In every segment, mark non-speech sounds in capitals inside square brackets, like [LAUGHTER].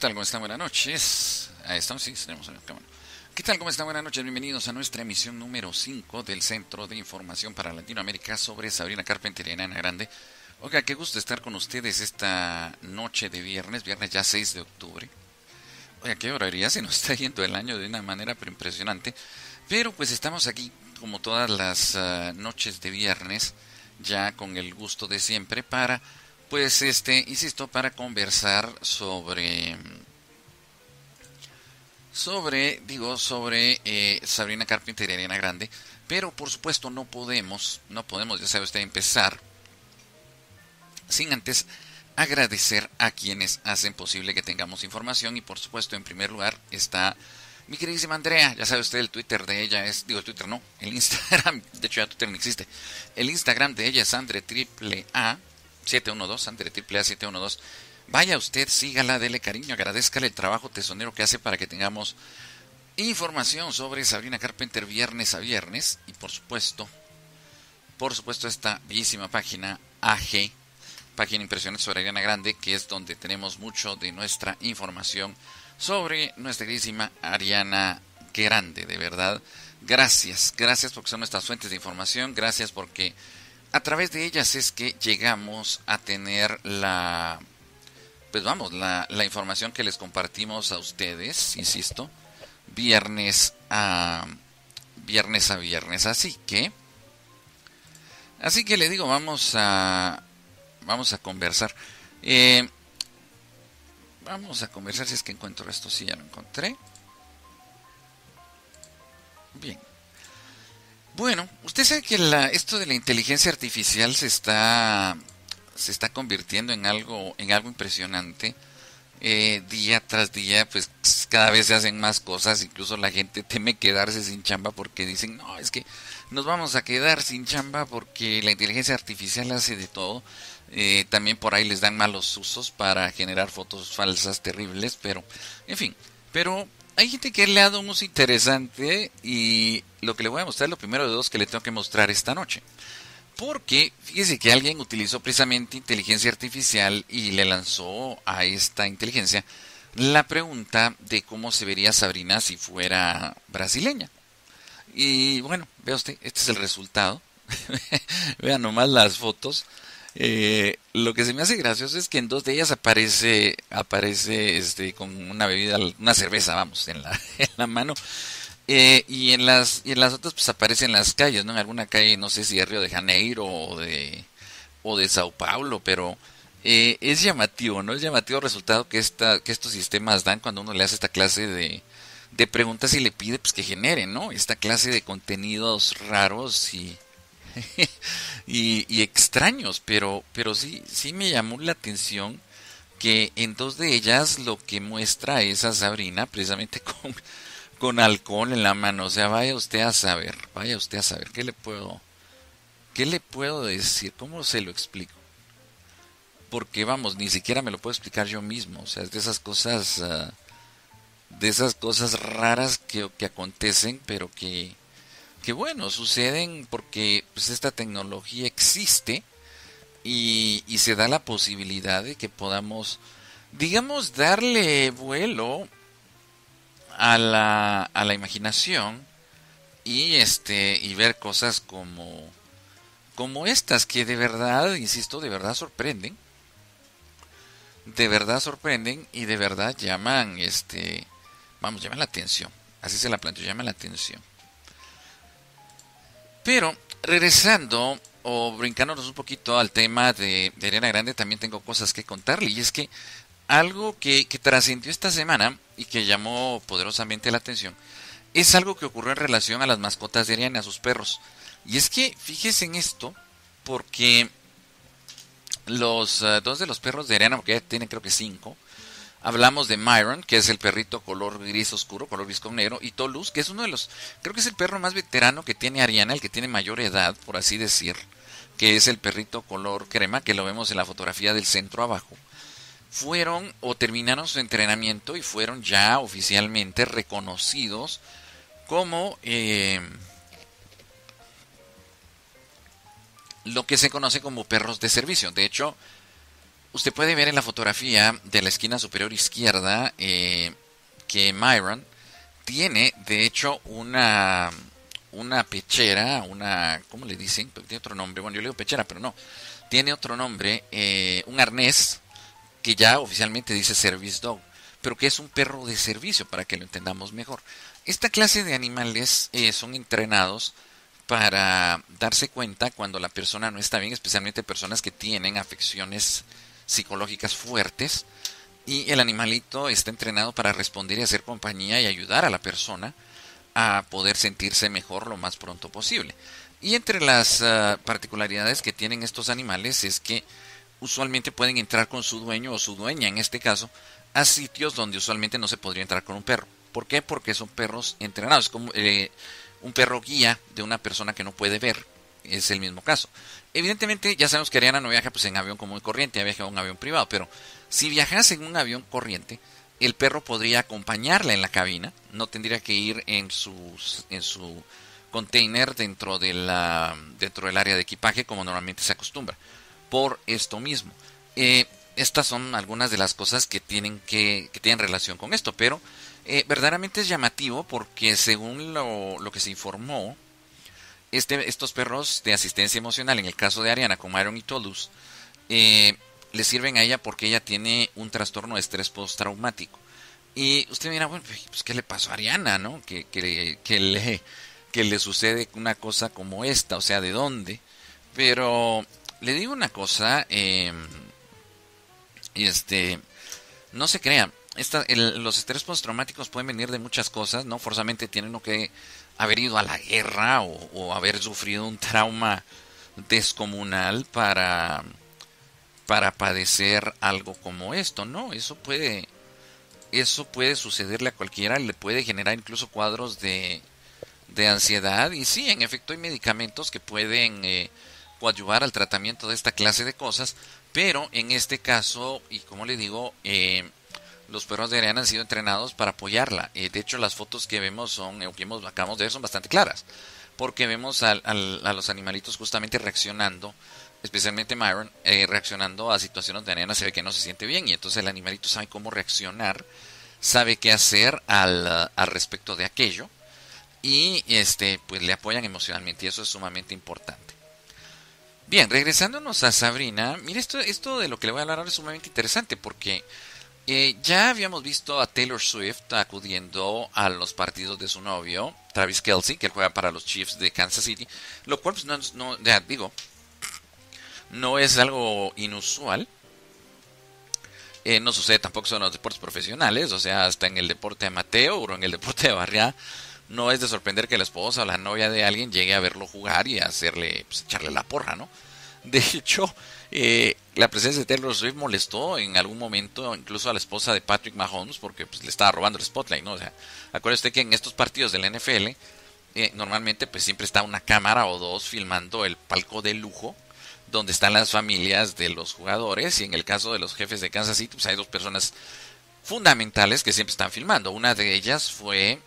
tal? ¿Cómo están? Buenas noches. Ahí estamos, sí, tenemos cámara. ¿Qué tal? ¿Cómo están? Buenas noches. Bienvenidos a nuestra emisión número 5 del Centro de Información para Latinoamérica sobre Sabrina Carpenter y Enana Grande. Oiga, qué gusto estar con ustedes esta noche de viernes, viernes ya 6 de octubre. Oiga, qué barbaridad, se nos está yendo el año de una manera pero impresionante. Pero pues estamos aquí como todas las ah, noches de viernes, ya con el gusto de siempre para pues este, insisto, para conversar sobre sobre, digo, sobre eh, Sabrina Carpenter y Ariana Grande, pero por supuesto no podemos, no podemos, ya sabe usted, empezar sin antes agradecer a quienes hacen posible que tengamos información y por supuesto en primer lugar está mi queridísima Andrea, ya sabe usted el Twitter de ella es, digo Twitter no, el Instagram, [LAUGHS] de hecho ya Twitter no existe, el Instagram de ella es Andre Triple A 712, Andre Triple A 712 Vaya usted, sígala, dele cariño, agradezcale el trabajo tesonero que hace para que tengamos información sobre Sabrina Carpenter viernes a viernes y por supuesto, por supuesto esta bellísima página AG, página impresionante sobre Ariana Grande, que es donde tenemos mucho de nuestra información sobre nuestra queridísima Ariana Grande, de verdad. Gracias, gracias porque son nuestras fuentes de información, gracias porque a través de ellas es que llegamos a tener la pues vamos, la, la información que les compartimos a ustedes, insisto, viernes a viernes a viernes. Así que, así que le digo, vamos a, vamos a conversar. Eh, vamos a conversar si es que encuentro esto, si ya lo encontré. Bien. Bueno, usted sabe que la, esto de la inteligencia artificial se está se está convirtiendo en algo, en algo impresionante. Eh, día tras día, pues cada vez se hacen más cosas, incluso la gente [LAUGHS] teme quedarse sin chamba porque dicen, no, es que nos vamos a quedar sin chamba porque la inteligencia artificial hace de todo. Eh, también por ahí les dan malos usos para generar fotos falsas terribles, pero, en fin, pero hay gente que ha dado un uso interesante y lo que le voy a mostrar, lo primero de dos que le tengo que mostrar esta noche. Porque fíjese que alguien utilizó precisamente inteligencia artificial y le lanzó a esta inteligencia la pregunta de cómo se vería Sabrina si fuera brasileña. Y bueno, vea usted, este es el resultado. [LAUGHS] Vean nomás las fotos. Eh, lo que se me hace gracioso es que en dos de ellas aparece, aparece este, con una bebida, una cerveza, vamos, en la, [LAUGHS] en la mano. Eh, y en las y en las otras pues aparecen las calles, ¿no? En alguna calle, no sé si de Río de Janeiro o de o de Sao Paulo, pero eh, es llamativo, ¿no? Es llamativo el resultado que esta que estos sistemas dan cuando uno le hace esta clase de, de preguntas y le pide pues que genere, ¿no? Esta clase de contenidos raros y [LAUGHS] y, extraños, pero pero sí sí me llamó la atención que en dos de ellas lo que muestra es a Sabrina precisamente [LAUGHS] con con alcohol en la mano. O sea, vaya usted a saber, vaya usted a saber. ¿Qué le puedo, qué le puedo decir? ¿Cómo se lo explico? Porque vamos, ni siquiera me lo puedo explicar yo mismo. O sea, es de esas cosas, ah, de esas cosas raras que, que acontecen, pero que, que bueno, suceden porque pues, esta tecnología existe y, y se da la posibilidad de que podamos, digamos, darle vuelo a la, a la imaginación y este y ver cosas como como estas que de verdad, insisto, de verdad sorprenden. De verdad sorprenden y de verdad llaman este vamos, llaman la atención. Así se la planteo, llaman la atención. Pero regresando o brincándonos un poquito al tema de, de Arena Grande, también tengo cosas que contarle. Y es que algo que, trascendió esta semana y que llamó poderosamente la atención es algo que ocurrió en relación a las mascotas de Ariana, a sus perros. Y es que fíjese en esto, porque los uh, dos de los perros de Ariana, porque ya tienen creo que cinco, hablamos de Myron, que es el perrito color gris oscuro, color gris con negro, y Tolus, que es uno de los, creo que es el perro más veterano que tiene Ariana, el que tiene mayor edad, por así decir, que es el perrito color crema, que lo vemos en la fotografía del centro abajo fueron o terminaron su entrenamiento y fueron ya oficialmente reconocidos como eh, lo que se conoce como perros de servicio. De hecho, usted puede ver en la fotografía de la esquina superior izquierda eh, que Myron tiene, de hecho, una, una pechera, una, ¿cómo le dicen? Tiene otro nombre, bueno, yo le digo pechera, pero no, tiene otro nombre, eh, un arnés que ya oficialmente dice Service Dog, pero que es un perro de servicio, para que lo entendamos mejor. Esta clase de animales eh, son entrenados para darse cuenta cuando la persona no está bien, especialmente personas que tienen afecciones psicológicas fuertes, y el animalito está entrenado para responder y hacer compañía y ayudar a la persona a poder sentirse mejor lo más pronto posible. Y entre las ah, particularidades que tienen estos animales es que usualmente pueden entrar con su dueño o su dueña, en este caso, a sitios donde usualmente no se podría entrar con un perro. ¿Por qué? Porque son perros entrenados. Como, eh, un perro guía de una persona que no puede ver, es el mismo caso. Evidentemente, ya sabemos que Ariana no viaja pues, en avión común corriente, viaja en un avión privado, pero si viajase en un avión corriente, el perro podría acompañarla en la cabina, no tendría que ir en, sus, en su container dentro, de la, dentro del área de equipaje como normalmente se acostumbra. Por esto mismo. Eh, estas son algunas de las cosas que tienen, que, que tienen relación con esto, pero eh, verdaderamente es llamativo porque según lo, lo que se informó, este, estos perros de asistencia emocional, en el caso de Ariana con Myron y Toulouse, eh, le sirven a ella porque ella tiene un trastorno de estrés postraumático. Y usted mira, bueno, pues ¿qué le pasó a Ariana, no? Que, que, que, le, le sucede una cosa como esta, o sea, ¿de dónde? Pero le digo una cosa, eh, este, no se crea, los estrés postraumáticos pueden venir de muchas cosas, no forzosamente tienen que haber ido a la guerra o, haber sufrido un trauma descomunal para, para padecer algo como esto, no, eso puede, eso puede sucederle a cualquiera, le puede generar incluso cuadros de, de ansiedad. Y sí, en efecto hay medicamentos que pueden eh, al tratamiento de esta clase de cosas, pero en este caso, y como le digo, eh, los perros de Ariana han sido entrenados para apoyarla. Eh, de hecho, las fotos que vemos son, eh, que hemos, acabamos de ver son bastante claras, porque vemos a los animalitos justamente reaccionando, especialmente Myron, eh, reaccionando a situaciones donde Ariana se ve que no se siente bien, y entonces el animalito sabe cómo reaccionar, sabe qué hacer al, al respecto de aquello, y este, pues le apoyan emocionalmente, y eso es sumamente importante. Bien, regresándonos a Sabrina, mire, esto, esto de lo que le voy a hablar ahora es sumamente interesante, porque eh, ya habíamos visto a Taylor Swift acudiendo a los partidos de su novio, Travis Kelsey, que juega para los Chiefs de Kansas City, lo cual, pues, no, ya digo, no es algo inusual. Eh, no sucede tampoco en los deportes profesionales, o sea, hasta en el deporte amateur o en el deporte de barriada, no es de sorprender que la esposa o la novia de alguien llegue a verlo jugar y hacerle, pues, echarle la porra, ¿no? De hecho, eh, la presencia de Taylor Swift molestó en algún momento incluso a la esposa de Patrick Mahomes porque pues, le estaba robando el spotlight, ¿no? O sea, acuérdese que en estos partidos del NFL eh, normalmente pues siempre está una cámara o dos filmando el palco de lujo donde están las familias de los jugadores y en el caso de los jefes de Kansas City pues hay dos personas fundamentales que siempre están filmando. Una de ellas fue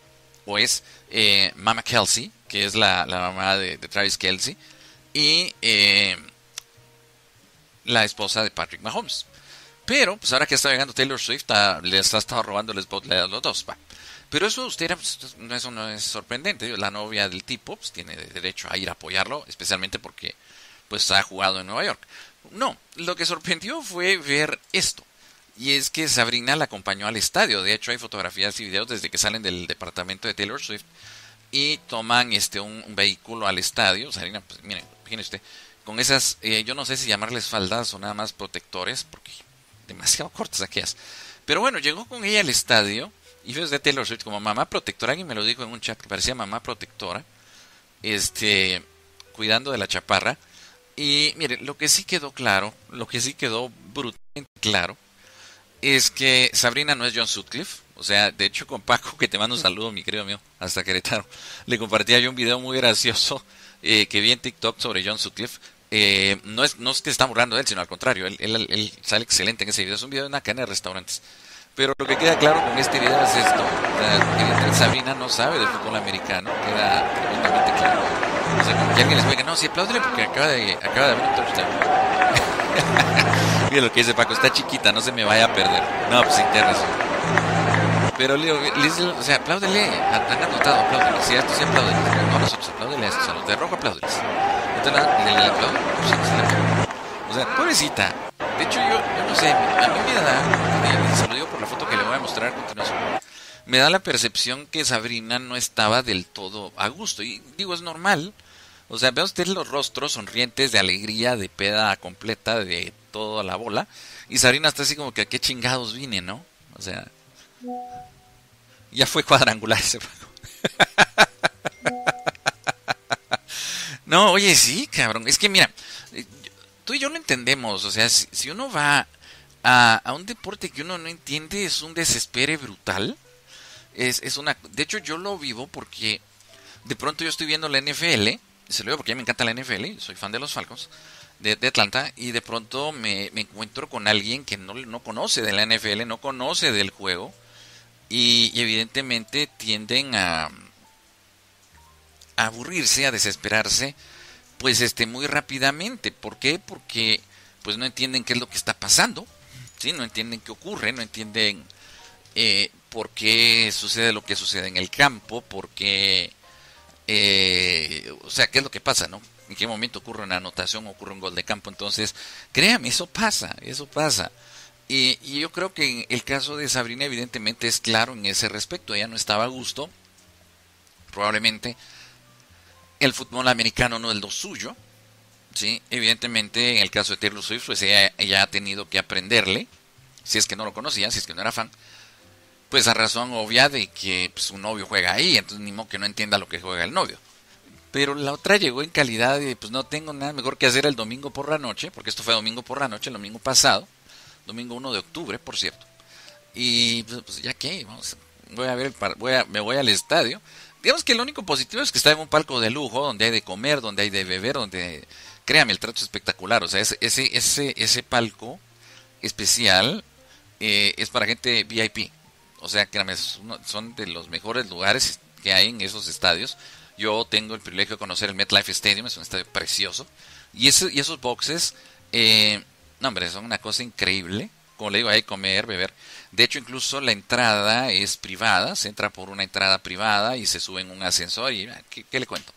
o es eh, Mama Kelsey, que es la, mamá de, de, Travis Kelsey, y eh, la esposa de Patrick Mahomes. Pero, pues ahora que está llegando Taylor Swift, ah, les ha estado robando el spotlight a los dos. Pero eso usted pues, eso no es sorprendente. La novia del tipo pues, tiene derecho a ir a apoyarlo, especialmente porque pues ha jugado en Nueva York. No, lo que sorprendió fue ver esto. Y es que Sabrina la acompañó al estadio. De hecho, hay fotografías y videos desde que salen del departamento de Taylor Swift y toman este un, vehículo al estadio. Sabrina, pues miren, fíjense usted, con esas, eh, yo no sé si llamarles faldas o nada más protectores, porque demasiado cortas aquellas. Pero bueno, llegó con ella al estadio y fue de Taylor Swift como mamá protectora. Alguien me lo dijo en un chat que parecía mamá protectora, este, cuidando de la chaparra. Y mire, lo que sí quedó claro, lo que sí quedó brutalmente claro, es que Sabrina no es John Sutcliffe. O sea, de hecho con Paco, que te mando un saludo, mi querido mío, hasta Querétaro, le compartía yo un video muy gracioso eh, que vi en TikTok sobre John Sutcliffe, eh, no, es, no es que está burlando de él, sino al contrario, él, él, sale excelente en ese video. Es un video de una cadena de restaurantes. Pero lo que queda claro con este video es esto. Sabrina no sabe del fútbol americano, queda tremendamente claro. O sea, como que alguien les diga, no, sí, apláudele porque acaba de, acaba de haber un touchdown. [LAUGHS] Mira lo que dice Paco, está chiquita, no se me vaya a perder. No, pues sí. Pero Leo, o sea, apláudele, han anotado, apláudele. Si a estos sí apláudele, no nosotros, apláudele a estos, a los de rojo apláudeles. Entonces, ¿le, le O sea, pobrecita. De hecho, yo, yo no sé, a mí me da, se lo digo por la foto que le voy a mostrar a continuación, me da la percepción que Sabrina no estaba del todo a gusto. Y digo, es normal. O sea, ve usted los rostros sonrientes de alegría, de peda completa, de toda la bola. Y Sabrina está así como que a qué chingados vine, ¿no? O sea, ya fue cuadrangular ese [LAUGHS] no, oye, sí, cabrón. Es que mira, tú y yo lo entendemos. O sea, si, uno va a, a, un deporte que uno no entiende, es un desespere brutal. Es, es una. De hecho, yo lo vivo porque de pronto yo estoy viendo la NFL. Se lo digo porque a mí me encanta la NFL. Soy fan de los Falcons de, Atlanta. Y de pronto me, me, encuentro con alguien que no, no conoce de la NFL, no conoce del juego y, evidentemente tienden a, aburrirse, a desesperarse, pues este muy rápidamente. ¿Por qué? Porque pues no entienden qué es lo que está pasando, ¿sí? no entienden qué ocurre, no entienden eh, por qué sucede lo que sucede en el campo, por qué, eh, o sea, qué es lo que pasa, ¿no? En qué momento ocurre una anotación, ocurre un gol de campo. Entonces, créame, eso pasa, eso pasa. Y, yo creo que el caso de Sabrina evidentemente es claro en ese respecto. Ella no estaba a gusto. Probablemente el fútbol americano no es lo suyo. ¿sí? Evidentemente en el caso de Taylor Swift pues ella, ha tenido que aprenderle. Si es que no lo conocía, si es que no era fan. Pues a razón obvia de que pues, su novio juega ahí. Entonces ni modo que no entienda lo que juega el novio. Pero la otra llegó en calidad de pues no tengo nada mejor que hacer el domingo por la noche. Porque esto fue domingo por la noche, el domingo pasado domingo 1 de octubre, por cierto. Y pues, pues ya que, vamos, voy a ver, voy a, me voy al estadio. Digamos que lo único positivo es que está en un palco de lujo, donde hay de comer, donde hay de beber, donde, créame, el trato es espectacular. O sea, ese, ese, ese, palco especial eh, es para gente VIP. O sea, créame, son de los mejores lugares que hay en esos estadios. Yo tengo el privilegio de conocer el MetLife Stadium, es un estadio precioso. Y, ese, y esos boxes, eh, no, hombre, son una cosa increíble. Como le digo, hay comer, beber. De hecho, incluso la entrada es privada. Se entra por una entrada privada y se sube en un ascensor y ah, ¿qué, le cuento?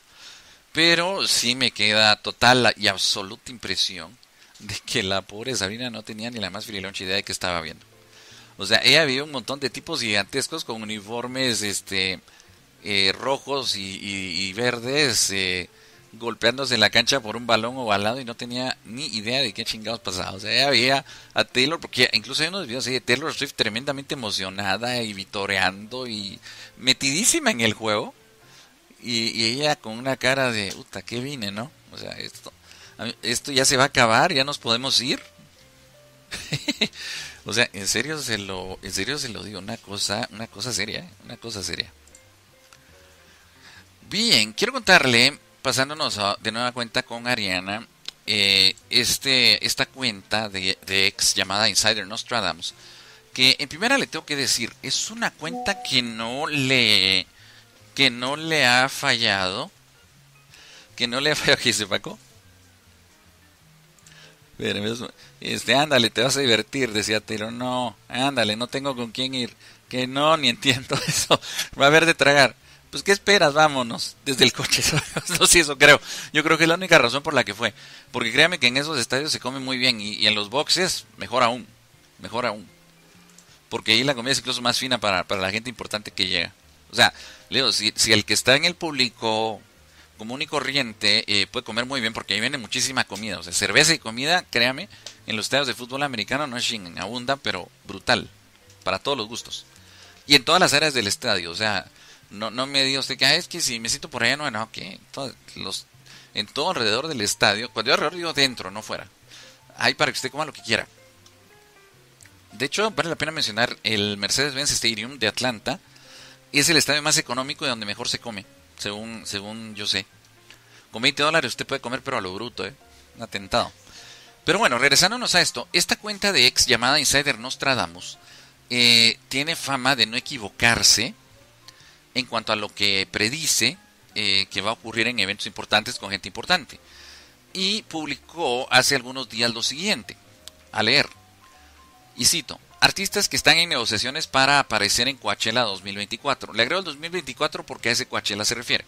Pero sí me queda total y absoluta impresión de que la pobre Sabrina no tenía ni la más fililoncha idea de que estaba viendo. O sea, ella vio un montón de tipos gigantescos con uniformes este eh, rojos y, verdes, eh, golpeándose en la cancha por un balón ovalado y no tenía ni idea de qué chingados pasaba. O sea, ella veía a Taylor, porque incluso hay unos videos así de Taylor Swift tremendamente emocionada y vitoreando y metidísima en el juego. Y, ella con una cara de, puta, ¿qué vine, no? O sea, esto, esto ya se va a acabar, ya nos podemos ir. [LAUGHS] o sea, en serio se lo, en serio se lo digo, una cosa, una cosa seria, ¿eh? una cosa seria. Bien, quiero contarle pasándonos de nueva cuenta con Ariana, eh, este, esta cuenta de, ex llamada Insider Nostradamus, que en primera le tengo que decir, es una cuenta que no le, que no le ha fallado, que no le ha [LAUGHS] fallado, ¿qué dice Paco? Este, ándale, te vas a divertir, decía Tiro. No, ándale, no tengo con quién ir. Que no, ni entiendo [LAUGHS] eso. Va a haber de tragar pues ¿qué esperas? Vámonos desde el coche. [LAUGHS] no sé eso creo. Yo creo que es la única razón por la que fue. Porque créame que en esos estadios se come muy bien y, en los boxes mejor aún. Mejor aún. Porque ahí la comida es incluso más fina para, la gente importante que llega. O sea, Leo, si, si el que está en el público común y corriente eh, puede comer muy bien porque ahí viene muchísima comida. O sea, cerveza y comida, créame, en los estadios de fútbol americano no es en abunda, pero brutal. Para todos los gustos. Y en todas las áreas del estadio. O sea, no, no me diga usted que ah, es que si me siento por allá, no, no, que los, en todo alrededor del estadio, cuando yo alrededor digo dentro, no fuera, hay para que usted coma lo que quiera. De hecho, vale la pena mencionar el Mercedes-Benz Stadium de Atlanta. Es el estadio más económico y donde mejor se come, según, según yo sé. Con 20 dólares usted puede comer, pero a lo bruto, ¿eh? Atentado. Pero bueno, regresándonos a esto, esta cuenta de ex llamada Insider Nostradamus eh, tiene fama de no equivocarse en cuanto a lo que predice eh, que va a ocurrir en eventos importantes con gente importante. y publicó hace algunos días lo siguiente, a leer, y cito, artistas que están en negociaciones para aparecer en Coachella 2024. Le agrego el 2024 porque a ese Coachella se refiere.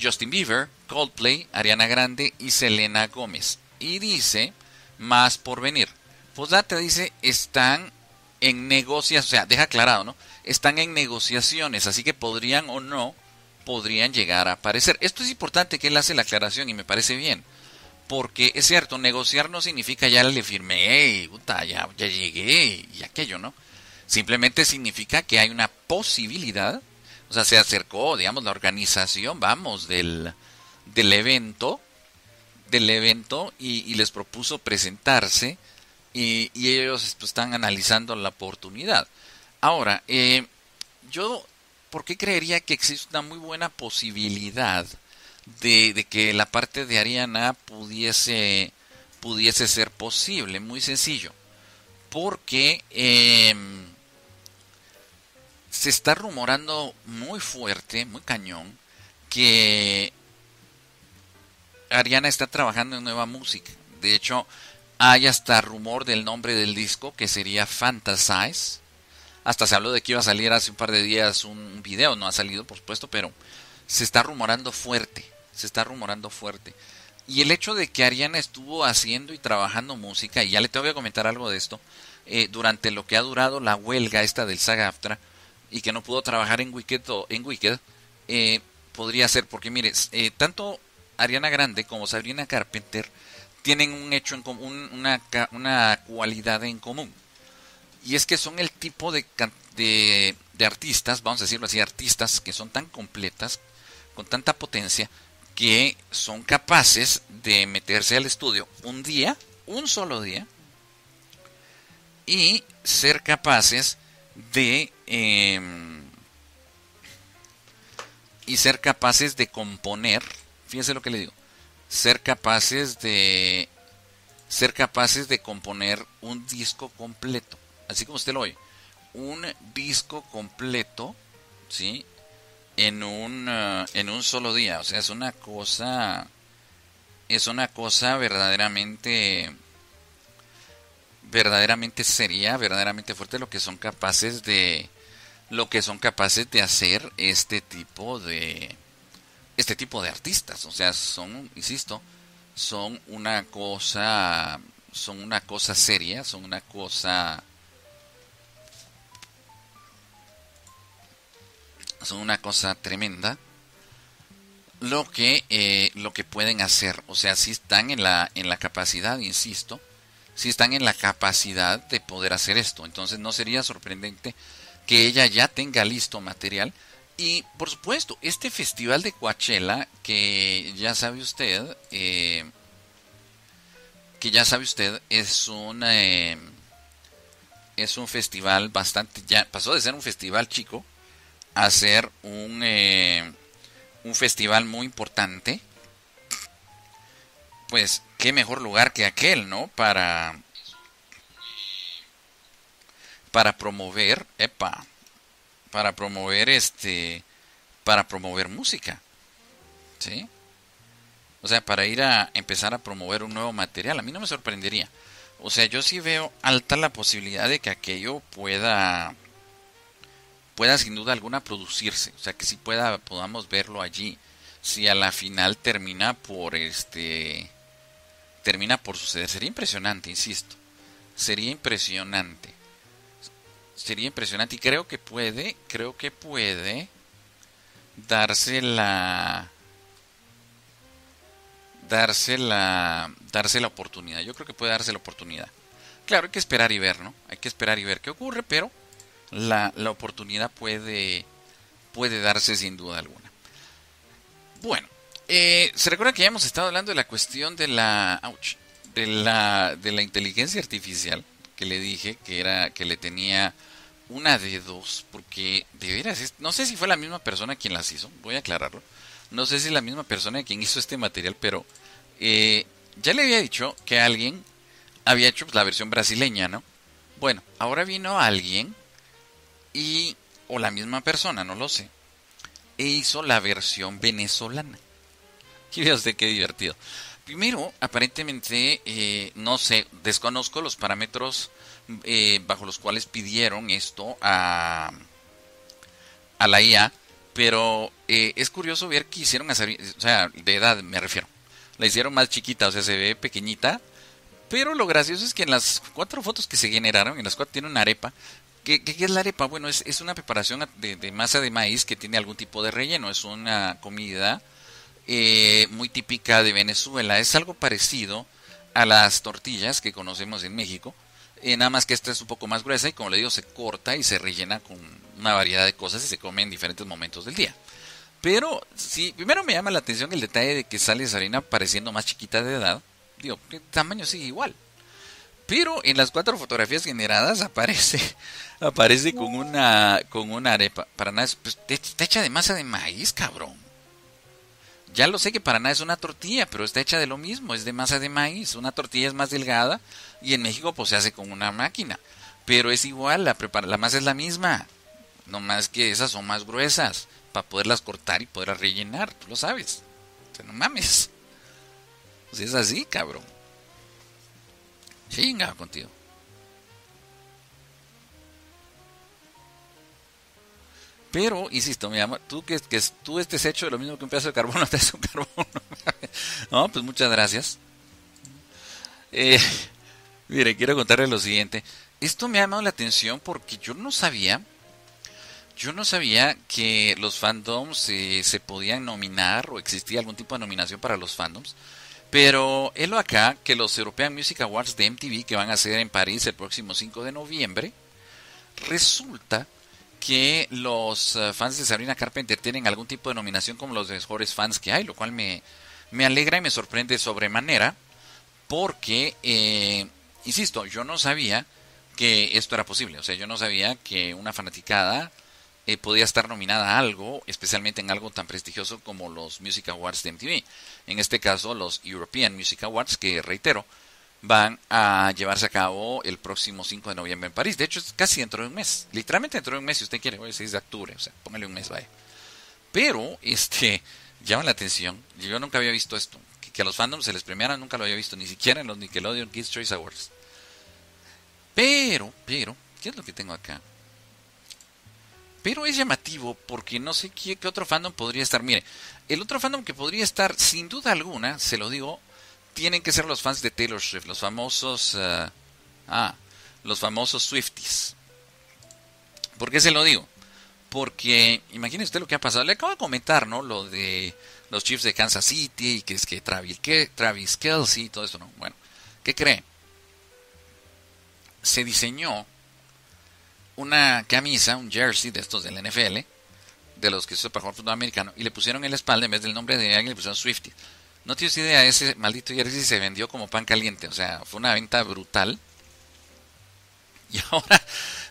Justin Bieber, Coldplay, Ariana Grande y Selena Gómez. Y dice, más por venir. Posdata dice, están en negociaciones, o sea, deja aclarado, ¿no? Están en negociaciones, así que podrían o no, podrían llegar a aparecer. Esto es importante que él hace la aclaración y me parece bien. Porque es cierto, negociar no significa ya le firmé, puta, ya, ya llegué y aquello, ¿no? Simplemente significa que hay una posibilidad, o sea, se acercó, digamos, la organización, vamos, del, del evento, del evento y, les propuso presentarse y, ellos pues, están analizando la oportunidad. Ahora, eh, yo, ¿por qué creería que existe una muy buena posibilidad de, que la parte de Ariana pudiese, pudiese ser posible. Muy sencillo. Porque em, se está rumorando muy fuerte, muy cañón, que Ariana está trabajando en nueva música. De hecho, hay hasta rumor del nombre del disco que sería Fantasize. Hasta se habló de que iba a salir hace un par de días un video, no ha salido por supuesto, pero se está rumorando fuerte se está rumorando fuerte. Y el hecho de que Ariana estuvo haciendo y trabajando música, y ya le tengo que comentar algo de esto, eh, durante lo que ha durado la huelga esta del SAG y que no pudo trabajar en Wicked, en Wicked eh, podría ser, porque mire, eh, tanto Ariana Grande como Sabrina Carpenter tienen un hecho en común, una, una cualidad en común. Y es que son el tipo de, artistas, vamos a decirlo así, artistas que son tan completas, con tanta potencia, que son capaces de meterse al estudio un día, un solo día, y ser capaces de em, y ser capaces de componer, fíjense lo que le digo, ser capaces de ser capaces de componer un disco completo, así como usted lo oye, un disco completo, ¿sí? en un, eh, en un solo día. O sea, es una cosa, es una cosa verdaderamente, verdaderamente seria, verdaderamente fuerte lo que son capaces de, lo que son capaces de hacer este tipo de, este tipo de artistas. O sea, son, insisto, son una cosa, son una cosa seria, son una cosa son una cosa tremenda lo que eh, lo que pueden hacer o sea si están en la en la capacidad insisto si están en la capacidad de poder hacer esto. Entonces no sería sorprendente que ella ya tenga listo material. Y por supuesto este festival de Coachella que ya sabe usted eh, que ya sabe usted es un eh, es un festival bastante ya pasó de ser un festival chico hacer un, eh, un festival muy importante, pues qué mejor lugar que aquel, ¿no? Para para promover, epa, para promover este, para promover música, ¿sí? O sea, para ir a empezar a promover un nuevo material, a mí no me sorprendería. O sea, yo sí veo alta la posibilidad de que aquello pueda pueda sin duda alguna producirse, o sea que si pueda podamos verlo allí. Si a la final termina por este termina por suceder, sería impresionante, insisto. Sería impresionante. Sería impresionante y creo que puede, creo que puede darse la darse la darse la oportunidad. Yo creo que puede darse la oportunidad. Claro, hay que esperar y ver, ¿no? Hay que esperar y ver qué ocurre, pero la, la oportunidad puede, puede darse sin duda alguna. Bueno, eh, se recuerda que ya hemos estado hablando de la cuestión de la, de la, de la inteligencia artificial que le dije que era que le tenía una de dos porque de veras no sé si fue la misma persona quien las hizo voy a aclararlo. No sé si es la misma persona quien hizo este material pero eh, ya le había dicho que alguien había hecho pues, la versión brasileña no bueno ahora vino alguien y o la misma persona, no lo sé, e hizo la versión venezolana. [LAUGHS] Y vea usted qué divertido. Primero, aparentemente, eh, no sé, desconozco los parámetros eh, bajo los cuales pidieron esto a, a la IA, pero eh, es curioso ver que hicieron, o sea, de edad me refiero, la hicieron más chiquita, o sea, se ve pequeñita, pero lo gracioso es que en las cuatro fotos que se generaron, en las cuatro tiene una arepa, ¿Qué, ¿Qué, es la arepa? Bueno, es, es una preparación de, de, masa de maíz que tiene algún tipo de relleno. Es una comida eh, muy típica de Venezuela. Es algo parecido a las tortillas que conocemos en México. Eh, nada más que esta es un poco más gruesa y como le digo, se corta y se rellena con una variedad de cosas y se come en diferentes momentos del día. Pero sí, primero me llama la atención el detalle de que sale esa harina pareciendo más chiquita de edad. Digo, el tamaño sigue igual. Pero en las cuatro fotografías generadas aparece [LAUGHS] aparece con una con una arepa. Para nada, pues, está hecha de masa de maíz, cabrón. Ya lo sé que para nada es una tortilla, pero está hecha de lo mismo, es de masa de maíz. Una tortilla es más delgada y en México pues se hace con una máquina. Pero es igual, la, la masa es la misma. No más que esas son más gruesas para poderlas cortar y poderlas rellenar, tú lo sabes. O sea, no mames. Pues es así, cabrón. Chinga contigo. Pero, insisto, mi amor, tú que, que tú estés hecho de lo mismo que un pedazo de carbono, [LAUGHS] te es un carbono. no, pues muchas gracias. Eh, mire, quiero contarle lo siguiente. Esto me ha llamado la atención porque yo no sabía, yo no sabía que los fandoms eh, se podían nominar o existía algún tipo de nominación para los fandoms. Pero lo acá que los European Music Awards de MTV que van a ser en París el próximo 5 de noviembre, resulta que los eh, fans de Sabrina Carpenter tienen algún tipo de nominación como los mejores fans que hay, lo cual me, me alegra y me sorprende sobremanera, porque, eh, insisto, yo no sabía que esto era posible, o sea, yo no sabía que una fanaticada eh, podía estar nominada a algo, especialmente en algo tan prestigioso como los Music Awards de MTV. En este caso, los European Music Awards, que reitero, van a llevarse a cabo el próximo 5 de noviembre en París. De hecho, es casi dentro de un mes. Literalmente dentro de un mes, si usted quiere, hoy es 6 de octubre, o sea, póngale un mes, vaya. Pero, este, [LAUGHS] llama la atención, yo nunca había visto esto, que, a los fandoms se les premiaran, nunca lo había visto, ni siquiera en los Nickelodeon Kids Choice Awards. Pero, pero, ¿qué es lo que tengo acá? Pero es llamativo porque no sé qué, otro fandom podría estar. Mire, el otro fandom que podría estar, sin duda alguna, se lo digo, tienen que ser los fans de Taylor Swift, los famosos, uh, ah, los famosos Swifties. ¿Por qué se lo digo? Porque imagínese usted lo que ha pasado. Le acabo de comentar, ¿no? Lo de los Chiefs de Kansas City y que es que Travis, Travis Kelsey y todo eso, ¿no? Bueno, ¿qué cree? Se diseñó una camisa, un jersey de estos del NFL, de los que se para jugar fútbol americano, y le pusieron en la espalda, en vez del nombre de alguien, le pusieron Swifties. No tienes idea, ese maldito jersey se vendió como pan caliente, o sea, fue una venta brutal. Y [LAUGHS] ahora,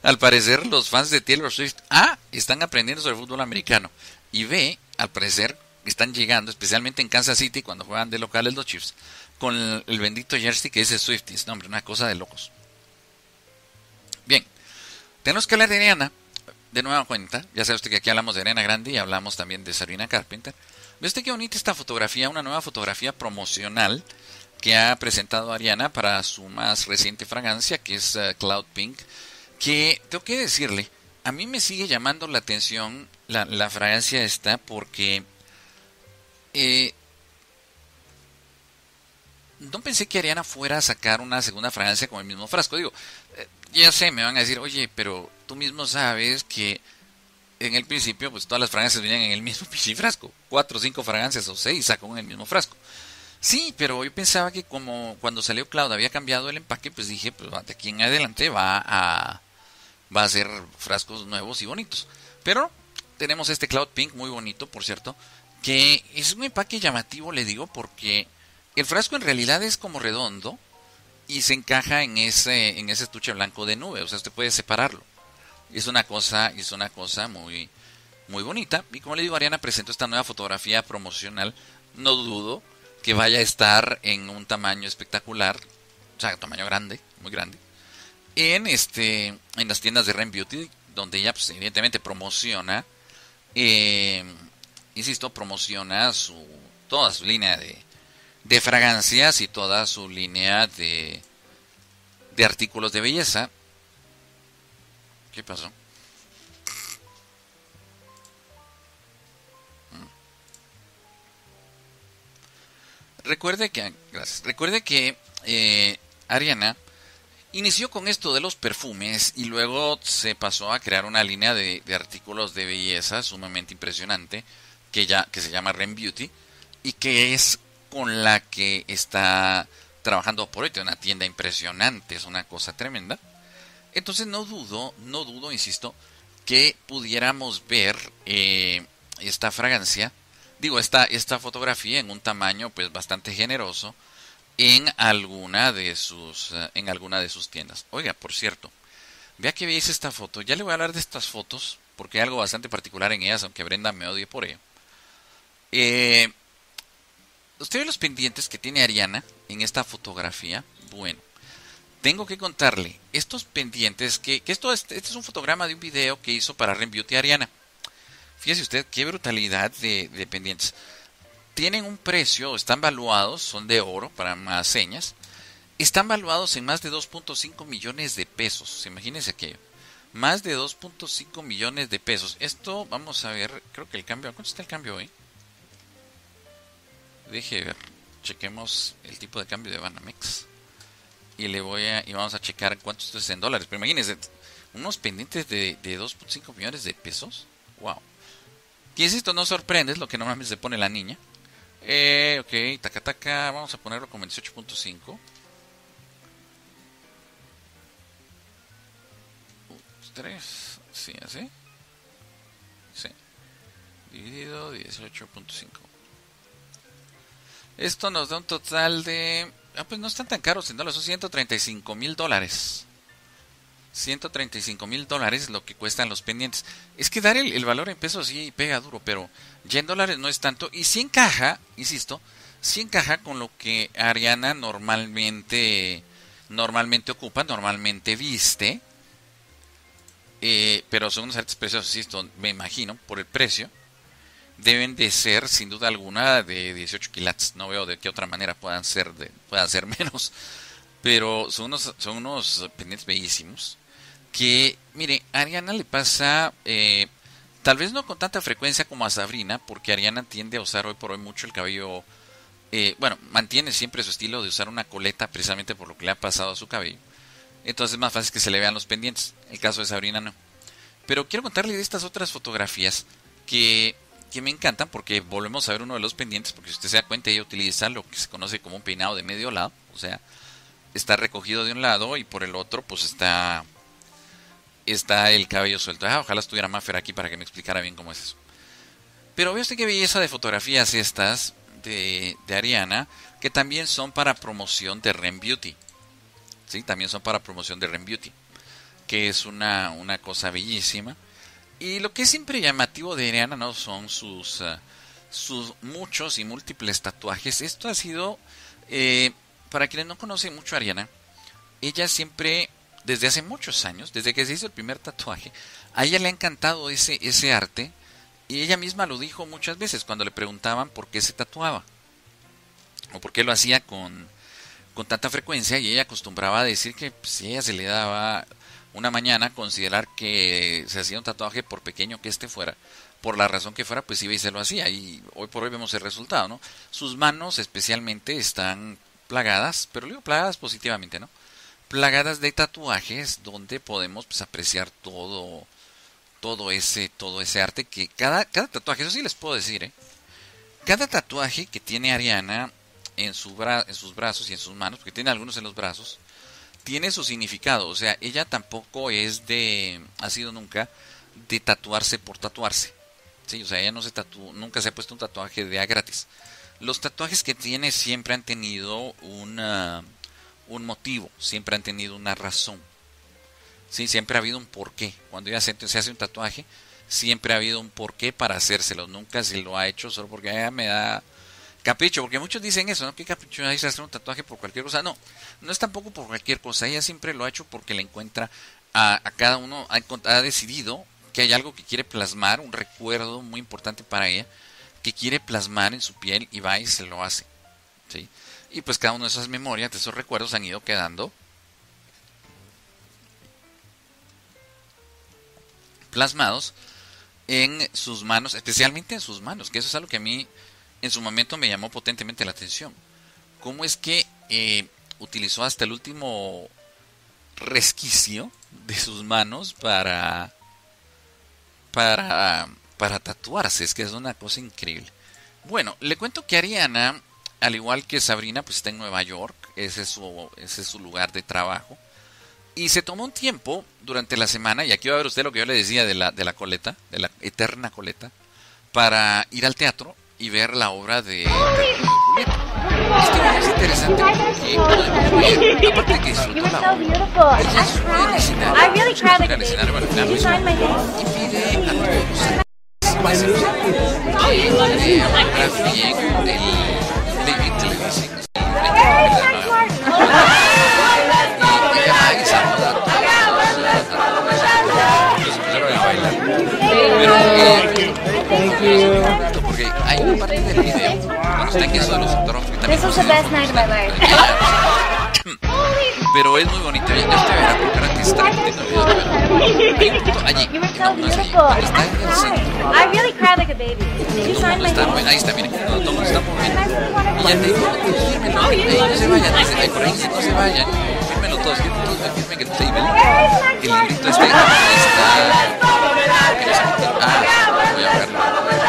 al parecer, los fans de Taylor Swift, A, están aprendiendo sobre fútbol americano, y B, al parecer, están llegando, especialmente en Kansas City, cuando juegan de locales los Chiefs, con el, bendito jersey que dice Swifties. No, hombre, una cosa de locos. Bien, tenemos que hablar de Ariana, de nueva cuenta. Ya sabe usted que aquí hablamos de Ariana Grande y hablamos también de Sabrina Carpenter. ¿Ve usted qué bonita esta fotografía? Una nueva fotografía promocional que ha presentado Ariana para su más reciente fragancia, que es eh, Cloud Pink. Que tengo que decirle, a mí me sigue llamando la atención la, fragancia esta porque eh, no pensé que Ariana fuera a sacar una segunda fragancia con el mismo frasco. Digo, ya sé, me van a decir, oye, pero tú mismo sabes que en el principio, pues todas las fragancias venían en el mismo [LAUGHS] frasco. Cuatro cinco fragancias o seis sacó en el mismo frasco. Sí, pero yo pensaba que como cuando salió Cloud había cambiado el empaque, pues dije, pues de aquí en adelante va a, va a ser frascos nuevos y bonitos. Pero tenemos este Cloud Pink muy bonito, por cierto, que es un empaque llamativo, le digo, porque el frasco en realidad es como redondo y se encaja en ese, en ese estuche blanco de nube, o sea, usted puede separarlo es una cosa, es una cosa muy, muy bonita. Y como le digo, Ariana presentó esta nueva fotografía promocional. No dudo que vaya a estar en un tamaño espectacular, o sea, tamaño grande, muy grande, en este, en las tiendas de Ren Beauty, donde ella, pues, evidentemente promociona, eh, insisto, promociona su toda su línea de, de fragancias y toda su línea de, de artículos de belleza. ¿Qué pasó? Recuerde que, recuerde que eh, Ariana inició con esto de los perfumes y luego se pasó a crear una línea de, artículos de belleza sumamente impresionante que ya que se llama Ren Beauty y que es con la que está trabajando por hoy. Tiene una tienda impresionante, es una cosa tremenda. Entonces no dudo, no dudo, insisto, que pudiéramos ver eh, esta fragancia digo, esta, esta fotografía en un tamaño pues bastante generoso en alguna de sus eh, en alguna de sus tiendas. Oiga, por cierto, vea que veis esta foto. Ya le voy a hablar de estas fotos porque hay algo bastante particular en ellas, aunque Brenda me odie por ello. Eh, ¿Usted ve los pendientes que tiene Ariana en esta fotografía? Bueno, tengo que contarle estos pendientes que, que esto este es un fotograma de un video que hizo para Ren Beauty Ariana. Fíjese usted qué brutalidad de, pendientes. Tienen un precio, están valuados, son de oro para más señas. Están valuados en más de 2.5 millones de pesos. Imagínense aquello. Más de 2.5 millones de pesos. Esto, vamos a ver, creo que el cambio. ¿Cuánto está el cambio hoy? Ver. Chequemos el tipo de cambio de Banamex. Y le voy a. Y vamos a checar cuánto es en dólares. Pero imagínense, unos pendientes de, de 2.5 millones de pesos. Wow. Y esto no sorprende, es lo que normalmente se pone la niña. Eh, ok, taca taca, vamos a ponerlo como 18.5. 3, sí, así. Sí. Dividido 18.5. Esto nos da un total de... Ah, pues no están tan caros en dólares, son 135 mil dólares. 135 mil dólares lo que cuestan los pendientes. Es que dar el, valor en pesos sí pega duro, pero ya en dólares no es tanto. Y sí encaja, insisto, sí encaja con lo que Ariana normalmente, normalmente ocupa, normalmente viste. Eh, pero son unos artes preciosos, insisto, me imagino, por el precio. Deben de ser, sin duda alguna, de 18 quilates. No veo de qué otra manera puedan ser, puedan ser [LAUGHS] menos. Pero son unos, son unos pendientes bellísimos que, mire, a Ariana le pasa, eh, tal vez no con tanta frecuencia como a Sabrina, porque Ariana tiende a usar hoy por hoy mucho el cabello, eh, bueno, mantiene siempre su estilo de usar una coleta precisamente por lo que le ha pasado a su cabello. Entonces es más fácil que se le vean los pendientes. El caso de Sabrina no. Pero quiero contarle de estas otras fotografías que, que me encantan porque volvemos a ver uno de los pendientes, porque si usted se da cuenta, ella utiliza lo que se conoce como un peinado de medio lado, o sea, está recogido de un lado y por el otro pues está está el cabello suelto. Ah, ojalá estuviera Maffer aquí para que me explicara bien cómo es eso. Pero ve usted qué belleza de fotografías estas de, de Ariana, que también son para promoción de Ren Beauty. ¿Sí? También son para promoción de Ren Beauty, que es una, una cosa bellísima. Y lo que es siempre llamativo de Ariana no son sus, eh, sus muchos y múltiples tatuajes. Esto ha sido, eh, para quienes no conocen mucho a Ariana, ella siempre desde hace muchos años, desde que se hizo el primer tatuaje, a ella le ha encantado ese, ese arte. Y ella misma lo dijo muchas veces cuando le preguntaban por qué se tatuaba o por qué lo hacía con, con tanta frecuencia. Y ella acostumbraba a decir que si ella se le daba una mañana considerar que se hacía un tatuaje por pequeño que este fuera, por la razón que fuera, pues iba y se lo hacía y hoy por hoy vemos el resultado, ¿no? Sus manos especialmente están plagadas, pero digo plagadas positivamente, ¿no? plagadas de tatuajes donde podemos pues, apreciar todo todo ese todo ese arte que cada cada tatuaje eso sí les puedo decir ¿eh? cada tatuaje que tiene Ariana en su en sus brazos y en sus manos porque tiene algunos en los brazos tiene su significado o sea ella tampoco es de ha sido nunca de tatuarse por tatuarse sí o sea ella no se tatu nunca se ha puesto un tatuaje de a gratis los tatuajes que tiene siempre han tenido una un motivo, siempre han tenido una razón. Sí, siempre ha habido un porqué. Cuando ella se, hace un tatuaje, siempre ha habido un porqué para hacérselo. Nunca se lo ha hecho solo porque ella me da capricho. Porque muchos dicen eso, ¿no? ¿Qué capricho es hacer un tatuaje por cualquier cosa? No, no es tampoco por cualquier cosa. Ella siempre lo ha hecho porque le encuentra a, cada uno, ha, decidido que hay algo que quiere plasmar, un recuerdo muy importante para ella, que quiere plasmar en su piel y va y se lo hace. ¿sí? Y pues cada una de esas memorias, de esos recuerdos han ido quedando plasmados en sus manos, especialmente en sus manos, que eso es algo que a mí en su momento me llamó potentemente la atención. ¿Cómo es que eh, utilizó hasta el último resquicio de sus manos para, para, para tatuarse? Es que es una cosa increíble. Bueno, le cuento que Ariana, al igual que Sabrina, pues está en Nueva York, ese es su, ese es su lugar de trabajo. Y se tomó un tiempo durante la semana, y aquí va a ver usted lo que yo le decía de la, de la coleta, de la eterna coleta, para ir al teatro y ver la obra de, de Julieta. Este es interesante. Porque aparte de que disfrutó la obra, ella sube al escenario, sube al escenario para final y pide a todos que se autografíen el David Televising. Ella va y saluda parte del video cuando está en eso de los autógrafos que también pero es muy bonito y ya usted verá porque ahora que está repitiendo el video de verdad. hay un punto allí no, no es allí cuando está en el centro cuando está bueno, ahí está miren cuando todo el mundo está moviendo y ya te digo fírmenlo ahí no se vayan ahí por ahí dice no se vayan fírmenlo todos que todos me firmen el table el librito este está ah voy a verlo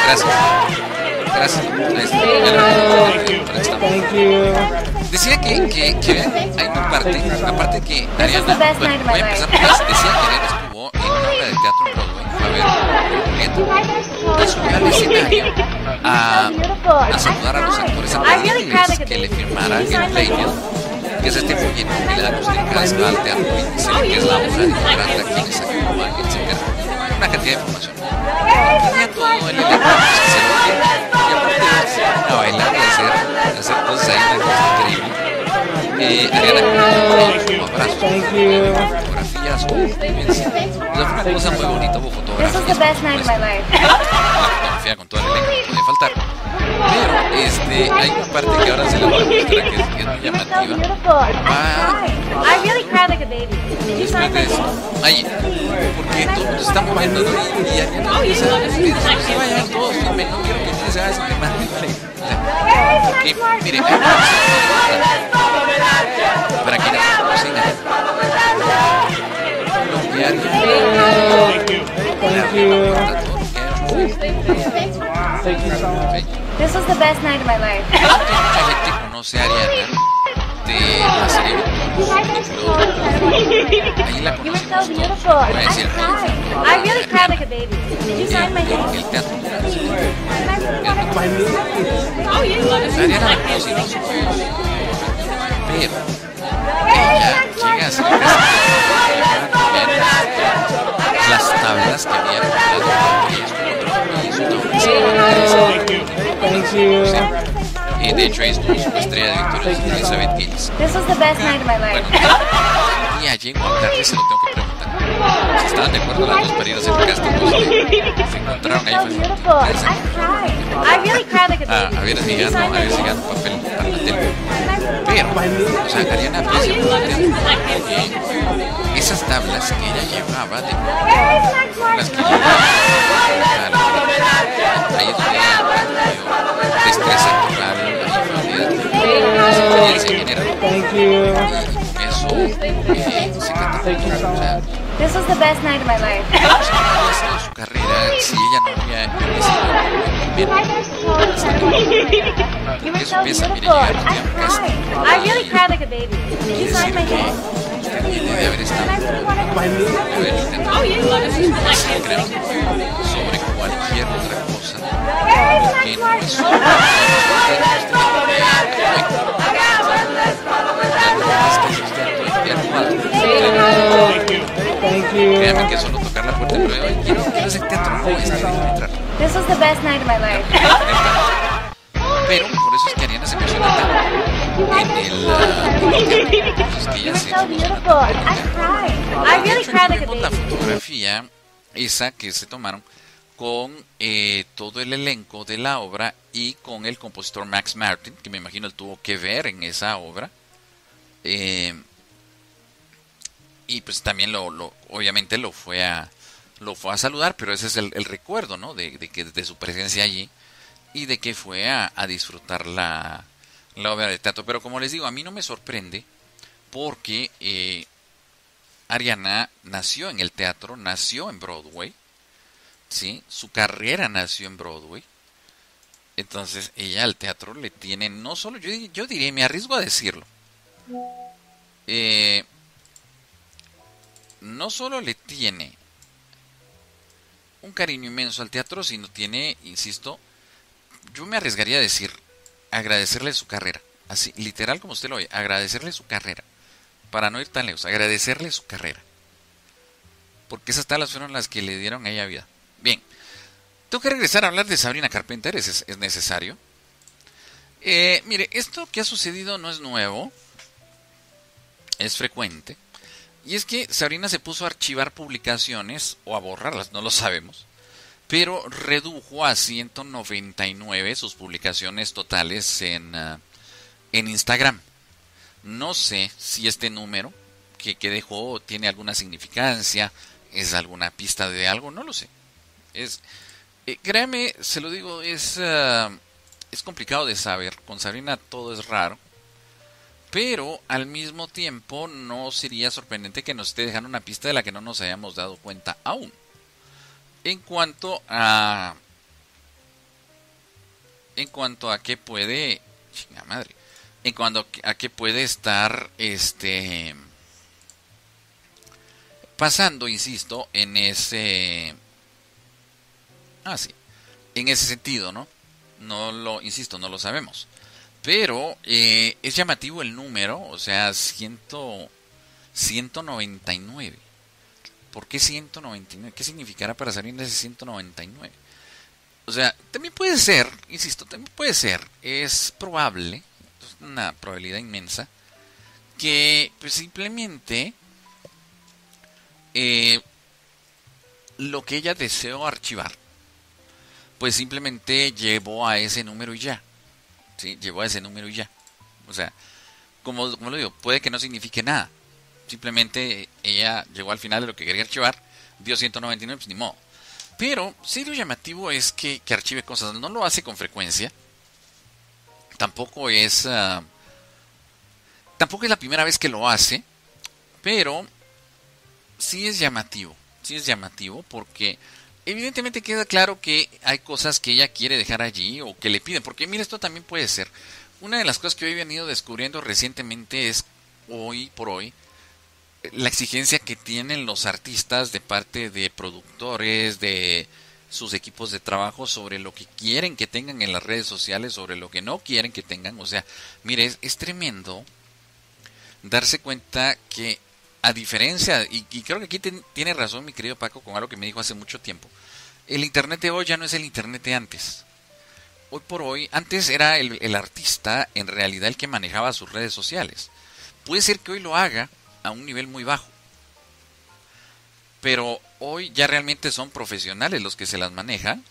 gracias gracias. Ahí está Thank you. Decía que, que, que hay una parte, una parte que Ariana, bueno, voy a empezar. por. Decía que Ariana estuvo en una obra de teatro en Broadway, fue a ver y subió al escenario a, a saludar a los actores, a pedirles que le firmaran el playbill, que es este le dan los dedicados al teatro y que es la obra de Miranda, quienes actúan, etc. Una cantidad de información. Tenía todo el elenco, bailar y a hacer, a hacer cosas ahí, una cosa increíble. Eh, Ariana como abrazos, fotografías, hubo vivencia. O sea, fue una cosa muy bonita, hubo. This was the best night of my life. Fotografía con elenco, podía faltar. Pero este, hay una parte que ahora se la voy a mostrar que es, que es muy llamativa. Va I really cried like a baby. Después de eso. Ahí, porque todo se está moviendo, ¿no? Y, empieza a se vayan todos, no quiero que nadie se. Porque, mire, hay una cosa para quienes no conocen a lo que Ariana Thank you. Thank you. This was the best night of my life. Mucha [LAUGHS] gente conoce a Ariana de la serie Ahí la You were conocimos so todos. beautiful. Voy a I decir, cried. I really cried like a baby. Did you sign my el, name? el teatro. Oh, you love it. Ariana la conocimos todos. Pero ella llega a ser casi las tablas que había comprado y de hecho, estuvo su estrella de Victorious Elizabeth Gillis. This was the best night of my life. Y a Jane Walker se lo tengo que preguntar. Si estaban de acuerdo las dos casting, pues, se encontraron ahí. Fue. I really cried like a Ah, baby. a ver Did si you ganó, sign a my ver si name? ganó papel para la tele. Pero, o sea, Ariana aprecia esas tablas que ella llevaba de las que llevaba destreza experiencia general. Eso se catapultó. O sea, This was the best night of my life. no sé cómo había sido su carrera si ella no había envejecido bien. You were Eso so pesa, mire, beautiful. llegar I un día a un casting. cried. I really cried like a baby. Did y you sign decir my que name? usted viene de haber estado, de haber intentado creo, sobre cualquier otra cosa que no es su Thank you. Que solo tocar la puerta, "Ay, quiero, quiero hacer teatro, no, este, déjame entrar. This was the best night of my life. Pero por eso es que Ariana se en el, en el teatro. Por eso es que You ella were se so beautiful. I cried. I really cried like a la fotografía esa que se tomaron con eh, todo el elenco de la obra y con el compositor Max Martin, que me imagino él tuvo que ver en esa obra. Eh, y pues también lo, lo, obviamente lo fue a lo fue a saludar, pero ese es el, recuerdo, ¿no? De, que de su presencia allí y de que fue a, a disfrutar la, la, obra de teatro. Pero como les digo, a mí no me sorprende porque eh, Ariana nació en el teatro, nació en Broadway, ¿sí? Su carrera nació en Broadway. Entonces ella al teatro le tiene, no solo, yo, yo diría, me arriesgo a decirlo, eh, no solo le tiene un cariño inmenso al teatro, sino tiene, insisto, yo me arriesgaría a decir, agradecerle su carrera, así, literal como usted lo oye, agradecerle su carrera, para no ir tan lejos, agradecerle su carrera, porque esas talas fueron las que le dieron a ella vida. Bien, tengo que regresar a hablar de Sabrina Carpenter, es, es necesario. Eh, mire, esto que ha sucedido no es nuevo, es frecuente. Y es que Sabrina se puso a archivar publicaciones o a borrarlas, no lo sabemos, pero redujo a 199 sus publicaciones totales en, uh, en Instagram. No sé si este número que, que, dejó tiene alguna significancia, es alguna pista de algo, no lo sé. Es, eh, se lo digo, es, uh, es complicado de saber. Con Sabrina todo es raro pero al mismo tiempo no sería sorprendente que nos esté dejando una pista de la que no nos hayamos dado cuenta aún. En cuanto a en cuanto a qué puede chinga madre en cuanto a qué puede estar este pasando insisto en ese ah sí en ese sentido no no lo insisto no lo sabemos pero eh, es llamativo el número, o sea, ciento, 199. ¿Por qué 199? ¿Qué significará para salir de ese 199? O sea, también puede ser, insisto, también puede ser, es probable, es una probabilidad inmensa, que pues simplemente eh, lo que ella deseó archivar, pues simplemente llevó a ese número y ya. ¿Sí? Llegó a ese número y ya. O sea, como, lo digo, puede que no signifique nada. Simplemente ella llegó al final de lo que quería archivar, dio 199, pues ni modo. Pero sí lo llamativo es que, archive cosas. No lo hace con frecuencia. Tampoco es... Uh, tampoco es la primera vez que lo hace. Pero sí es llamativo. Sí es llamativo porque evidentemente queda claro que hay cosas que ella quiere dejar allí o que le piden, porque mira, esto también puede ser. Una de las cosas que hoy he venido descubriendo recientemente es, hoy por hoy, la exigencia que tienen los artistas de parte de productores, de sus equipos de trabajo sobre lo que quieren que tengan en las redes sociales, sobre lo que no quieren que tengan. O sea, mire, es, es tremendo darse cuenta que a diferencia, y, creo que aquí tiene razón mi querido Paco con algo que me dijo hace mucho tiempo, el Internet de hoy ya no es el Internet de antes. Hoy por hoy, antes era el, artista en realidad el que manejaba sus redes sociales. Puede ser que hoy lo haga a un nivel muy bajo. Pero hoy ya realmente son profesionales los que se las manejan.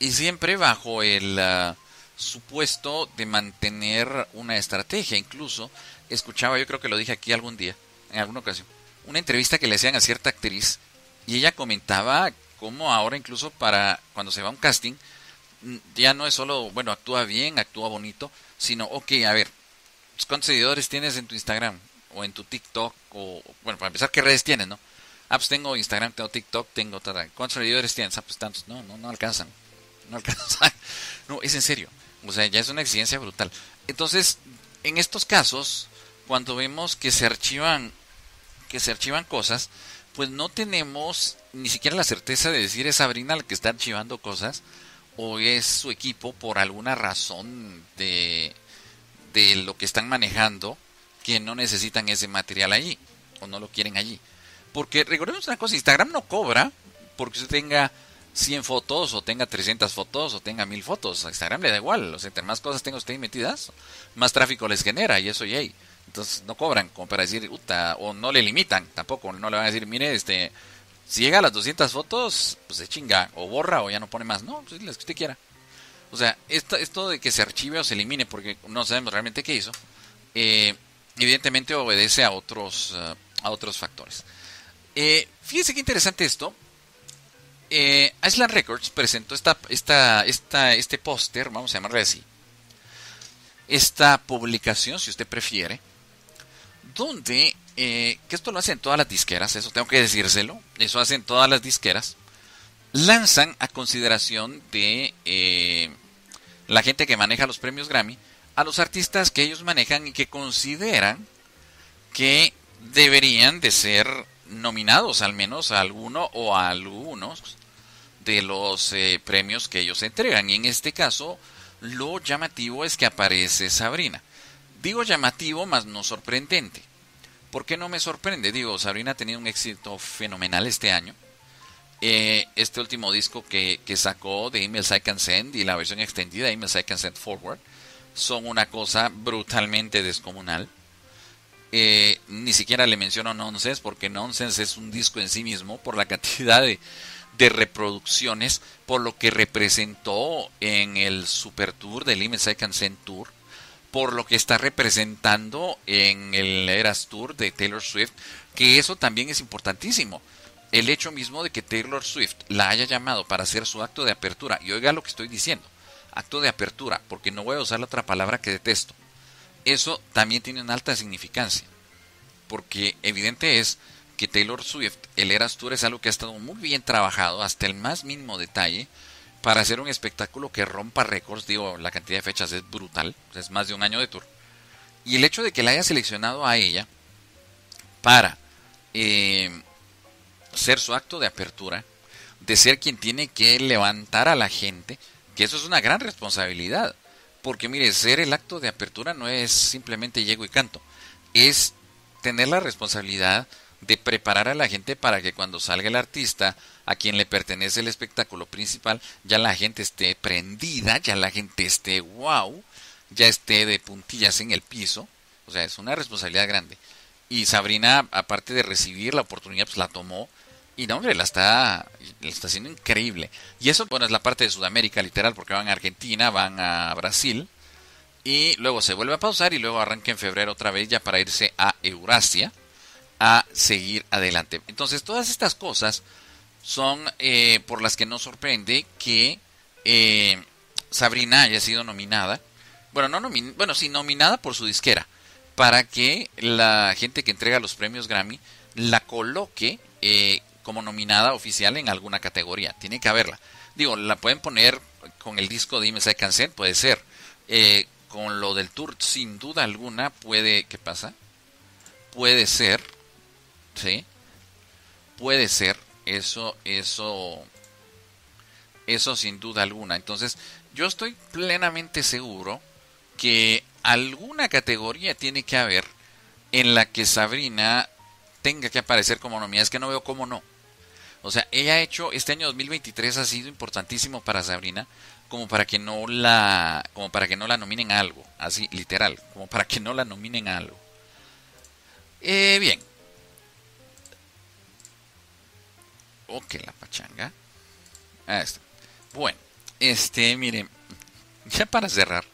Y siempre bajo el uh, supuesto de mantener una estrategia. Incluso escuchaba, yo creo que lo dije aquí algún día, en alguna ocasión, una entrevista que le hacían a cierta actriz y ella comentaba cómo ahora incluso para cuando se va a un casting ya no es solo, bueno, actúa bien, actúa bonito, sino, ok, a ver, ¿cuántos seguidores tienes en tu Instagram o en tu TikTok? O, bueno, para empezar, ¿qué redes tienes, no? Ah, pues tengo Instagram, tengo TikTok, tengo... Tada. ¿Cuántos seguidores tienes? Ah, pues tantos. No, no, no alcanzan. No [LAUGHS] alcanzan. No, es en serio. O sea, ya es una exigencia brutal. Entonces, en estos casos, cuando vemos que se archivan que se archivan cosas, pues no tenemos ni siquiera la certeza de decir es Sabrina la que está archivando cosas o es su equipo por alguna razón de, de lo que están manejando que no necesitan ese material allí o no lo quieren allí. Porque recordemos una cosa, Instagram no cobra porque usted tenga 100 fotos o tenga 300 fotos o tenga 1000 fotos. A Instagram le da igual, o sea, entre más cosas tenga usted metidas, más tráfico les genera y eso ya entonces no cobran como para decir, o no le limitan tampoco, no le van a decir, mire, este, Si llega a las 200 fotos, pues se chinga, o borra o ya no pone más. No, pues las que usted quiera. O sea, esto, esto de que se archive o se elimine, porque no sabemos realmente qué hizo, eh, evidentemente obedece a otros, eh, a otros factores. Eh, fíjense qué interesante esto. Eh, Island Records presentó esta, esta, esta, este póster, vamos a llamarle así, esta publicación, si usted prefiere, donde, eh, que esto lo hacen todas las disqueras, eso tengo que decírselo, eso hacen todas las disqueras, lanzan a consideración de eh, la gente que maneja los premios Grammy a los artistas que ellos manejan y que consideran que deberían de ser nominados al menos a alguno o a algunos de los eh, premios que ellos entregan. Y en este caso, lo llamativo es que aparece Sabrina. Digo llamativo, más no sorprendente. ¿Por qué no me sorprende? Digo, Sabrina ha tenido un éxito fenomenal este año. Eh, este último disco que, que, sacó de Emails I Can Send y la versión extendida de Emails I Can Send Forward son una cosa brutalmente descomunal. Eh, ni siquiera le menciono Nonsense porque Nonsense es un disco en sí mismo por la cantidad de, de reproducciones, por lo que representó en el Super Tour del Emails I Can Send Tour, por lo que está representando en el Eras Tour de Taylor Swift, que eso también es importantísimo. El hecho mismo de que Taylor Swift la haya llamado para hacer su acto de apertura, y oiga lo que estoy diciendo, acto de apertura, porque no voy a usar la otra palabra que detesto, eso también tiene una alta significancia, porque evidente es que Taylor Swift, el Eras Tour es algo que ha estado muy bien trabajado hasta el más mínimo detalle para hacer un espectáculo que rompa récords, digo, la cantidad de fechas es brutal, es más de un año de tour, y el hecho de que la haya seleccionado a ella para... Eh, ser su acto de apertura, de ser quien tiene que levantar a la gente, que eso es una gran responsabilidad. Porque mire, ser el acto de apertura no es simplemente llego y canto, es tener la responsabilidad de preparar a la gente para que cuando salga el artista a quien le pertenece el espectáculo principal, ya la gente esté prendida, ya la gente esté wow, ya esté de puntillas en el piso. O sea, es una responsabilidad grande. Y Sabrina, aparte de recibir la oportunidad, pues la tomó. Y no, hombre, la está, la está haciendo increíble. Y eso, bueno, es la parte de Sudamérica, literal, porque van a Argentina, van a Brasil. Y luego se vuelve a pausar y luego arranca en febrero otra vez ya para irse a Eurasia a seguir adelante. Entonces, todas estas cosas son eh, por las que nos sorprende que eh, Sabrina haya sido nominada. Bueno, no nomin bueno, sí, nominada por su disquera para que la gente que entrega los premios Grammy la coloque eh, como nominada oficial en alguna categoría. Tiene que haberla. Digo, la pueden poner con el disco de Image Cancel, puede ser. Eh, con lo del tour, sin duda alguna, puede. ¿Qué pasa? Puede ser. ¿Sí? Puede ser. Eso, eso. Eso sin duda alguna. Entonces, yo estoy plenamente seguro que alguna categoría tiene que haber en la que Sabrina tenga que aparecer como nominada. Es que no veo cómo no. O sea, ella ha hecho, este año 2023 ha sido importantísimo para Sabrina, como para que no la, como para que no la nominen algo, así literal, como para que no la nominen a algo. Eh, bien. Ok, la pachanga. Ah, está. Bueno, este, miren, ya para cerrar,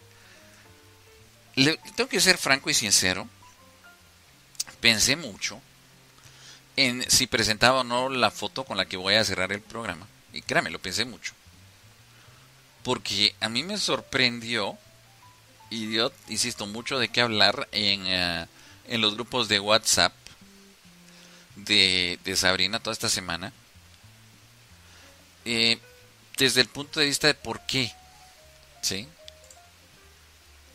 le, tengo que ser franco y sincero. Pensé mucho en si presentaba o no la foto con la que voy a cerrar el programa. Y créame, lo pensé mucho. Porque a mí me sorprendió y dio, insisto, mucho de qué hablar en, uh, en los grupos de WhatsApp de, de Sabrina toda esta semana. Eh, desde el punto de vista de por qué. ¿Sí?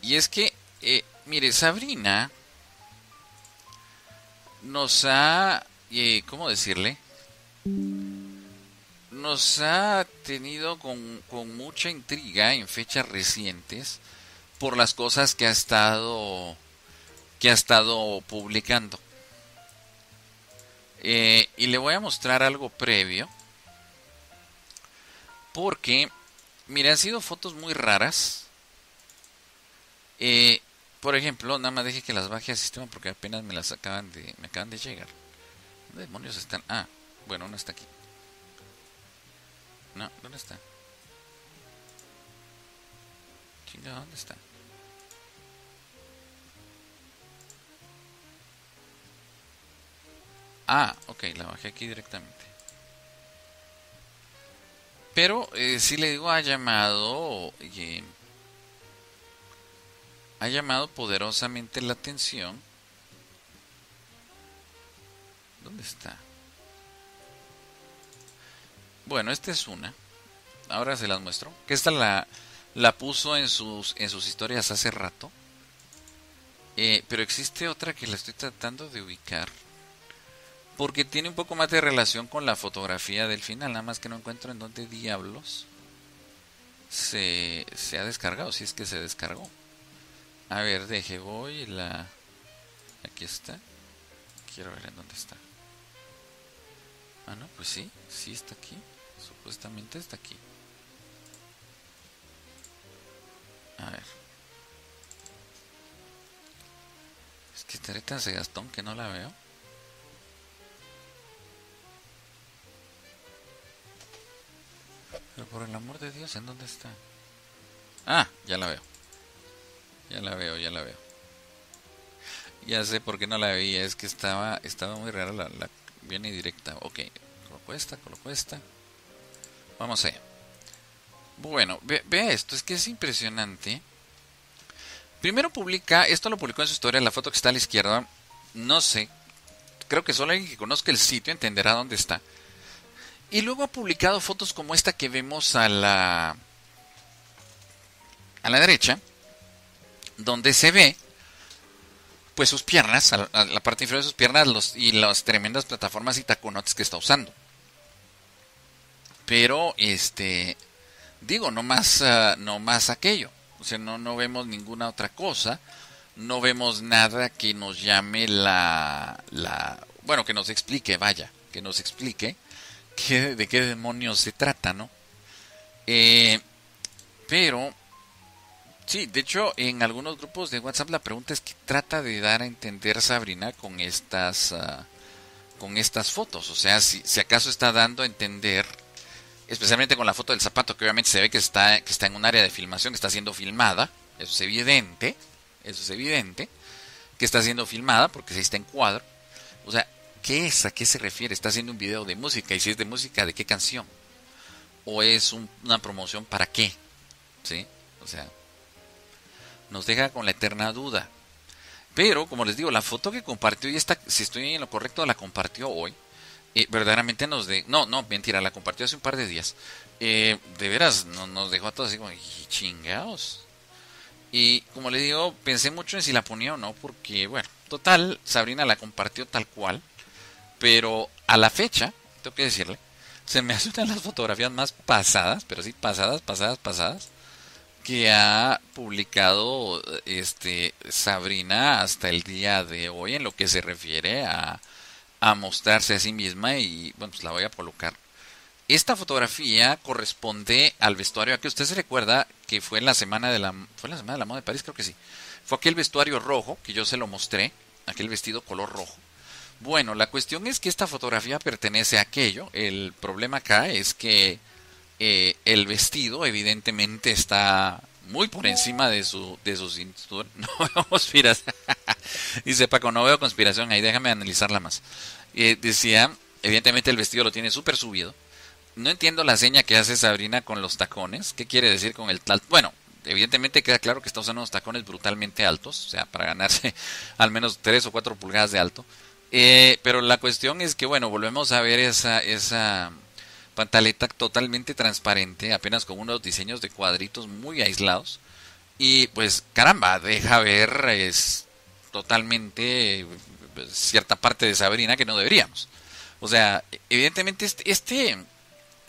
Y es que eh, mire, Sabrina nos ha, eh, ¿cómo decirle? Nos ha tenido con, con, mucha intriga en fechas recientes por las cosas que ha estado que ha estado publicando. Eh, y le voy a mostrar algo previo. Porque, mire, han sido fotos muy raras. Eh, por ejemplo, nada más deje que las baje al sistema porque apenas me las acaban de, me acaban de llegar. ¿Dónde demonios están? Ah, Bueno, no está aquí. No, ¿dónde está? Chinga, ¿dónde está? Ah, ok, la bajé aquí directamente. Pero eh, si le digo ha llamado ha llamado poderosamente la atención. ¿Dónde está? Bueno, esta es una. Ahora se las muestro. Que esta la, la puso en sus, en sus historias hace rato. Eh, pero existe otra que la estoy tratando de ubicar. Porque tiene un poco más de relación con la fotografía del final. Nada más que no encuentro en dónde diablos se, se ha descargado. Si es que se descargó. A ver, deje, voy la... Aquí está. Quiero ver en dónde está. Ah, no, pues sí, sí está aquí. Supuestamente está aquí. A ver. Es que estaré tan segastón que no la veo. El amor de Dios, ¿en dónde está? Ah, ya la veo. Ya la veo, ya la veo. Ya sé por qué no la veía, es que estaba estaba muy rara la, la viene directa. Ok, coloco esta, coloco esta. Vamos allá. Bueno, vea esto, es que es impresionante. Primero publica, esto lo publicó en su historia, la foto que está a la izquierda. No sé, creo que solo alguien que conozca el sitio entenderá dónde está. Y luego ha publicado fotos como esta que vemos a la a la derecha, donde se ve pues sus piernas, la parte inferior de sus piernas y las tremendas plataformas y taconotes que está usando. Pero este digo, no más ah, no más aquello. O sea, no no vemos ninguna otra cosa, no vemos nada que nos llame la la bueno, que nos explique, vaya, que nos explique qué, de qué demonios se trata, ¿no? Eh, pero Sí, de hecho, en algunos grupos de WhatsApp la pregunta es que trata de dar a entender Sabrina con estas ah, con estas fotos, o sea, si, si acaso está dando a entender especialmente con la foto del zapato que obviamente se ve que está que está en un área de filmación, que está siendo filmada, eso es evidente, eso es evidente, que está siendo filmada porque se está en cuadro. O sea, ¿qué es? ¿A qué se refiere? Está haciendo un video de música y si es de música, ¿de qué canción? ¿O es una promoción para qué? ¿Sí? O sea, nos deja con la eterna duda. Pero, como les digo, la foto que compartió, y esta, si estoy en lo correcto, la compartió hoy. Eh, verdaderamente nos de... No, no, mentira, la compartió hace un par de días. Eh, de veras, nos dejó a todos así como, chingados. Y como les digo, pensé mucho en si la ponía o no, porque, bueno, total, Sabrina la compartió tal cual. Pero a la fecha, tengo que decirle, se me [LAUGHS] hacen las fotografías más pasadas, pero sí pasadas, pasadas, pasadas, que ha publicado este Sabrina hasta el día de hoy en lo que se refiere a, a mostrarse a sí misma y bueno pues la voy a colocar. Esta fotografía corresponde al vestuario que usted se recuerda que fue en la semana de la fue la semana de la moda de París creo que sí. Fue aquel vestuario rojo que yo se lo mostré aquel vestido color rojo bueno la cuestión es que esta fotografía pertenece a aquello el problema acá es que eh, el vestido evidentemente está muy por encima de su de su cintura. [LAUGHS] No veo conspiración. [LAUGHS] Dice Paco, no veo conspiración ahí, déjame analizarla más. Eh, decía, evidentemente el vestido lo tiene súper subido. No entiendo la seña que hace Sabrina con los tacones. ¿Qué quiere decir con el tal? Bueno, evidentemente queda claro que está usando unos tacones brutalmente altos, o sea, para ganarse [LAUGHS] al menos 3 o 4 pulgadas de alto. Eh, pero la cuestión es que, bueno, volvemos a ver esa, esa pantaleta totalmente transparente, apenas con unos diseños de cuadritos muy aislados. Y pues caramba, deja ver es totalmente pues, cierta parte de Sabrina que no deberíamos. O sea, evidentemente este, este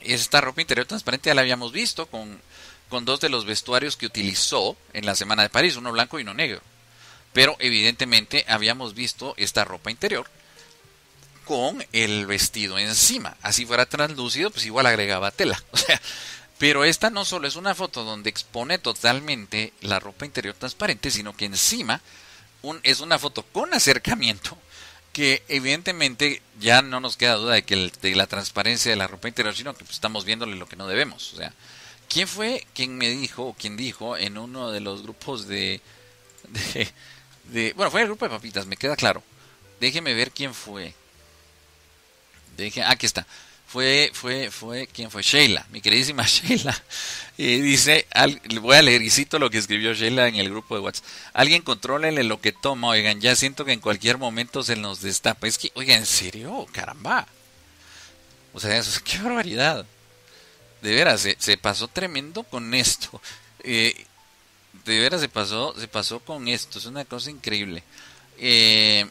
esta ropa interior transparente ya la habíamos visto con, con dos de los vestuarios que utilizó en la Semana de París, uno blanco y uno negro. Pero evidentemente habíamos visto esta ropa interior con el vestido encima. Así fuera translúcido, pues igual agregaba tela. [LAUGHS] O sea, pero esta no solo es una foto donde expone totalmente la ropa interior transparente, sino que encima es una foto con acercamiento que evidentemente ya no nos queda duda de que de la transparencia de la ropa interior, sino que pues, estamos viéndole lo que no debemos. O sea, ¿quién fue quien me dijo, o quien dijo en uno de los grupos de, bueno, fue el grupo de papitas, me queda claro. Déjeme ver quién fue. Deje, aquí está. Fue, fue, fue, ¿quién fue? Sheila, mi queridísima [LAUGHS] Sheila. Y dice, voy a leer y cito lo que escribió Sheila en el grupo de WhatsApp. Alguien contrólele lo que toma, oigan, ya siento que en cualquier momento se nos destapa. Es que, oigan, ¿en serio? Caramba. O sea, eso, qué barbaridad. De veras, se, se pasó tremendo con esto. Eh, de veras se pasó, se pasó con esto. Es una cosa increíble. Eh,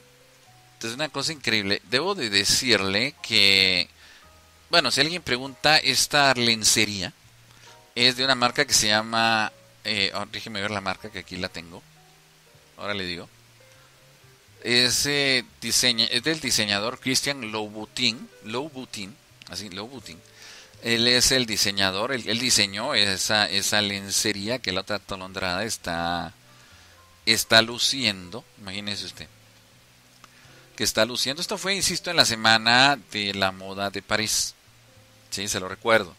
es una cosa increíble. Debo de decirle que, bueno, si alguien pregunta, esta lencería es de una marca que se llama, eh, oh, déjeme ver la marca que aquí la tengo. Ahora le digo. Es, eh, es del diseñador Christian Louboutin, Louboutin, así, Louboutin. Él es el diseñador, él, diseñó esa, esa lencería que la otra atolondrada está, está luciendo. Imagínese usted que está luciendo. Esto fue, insisto, en la semana de la moda de París. Sí, se lo recuerdo.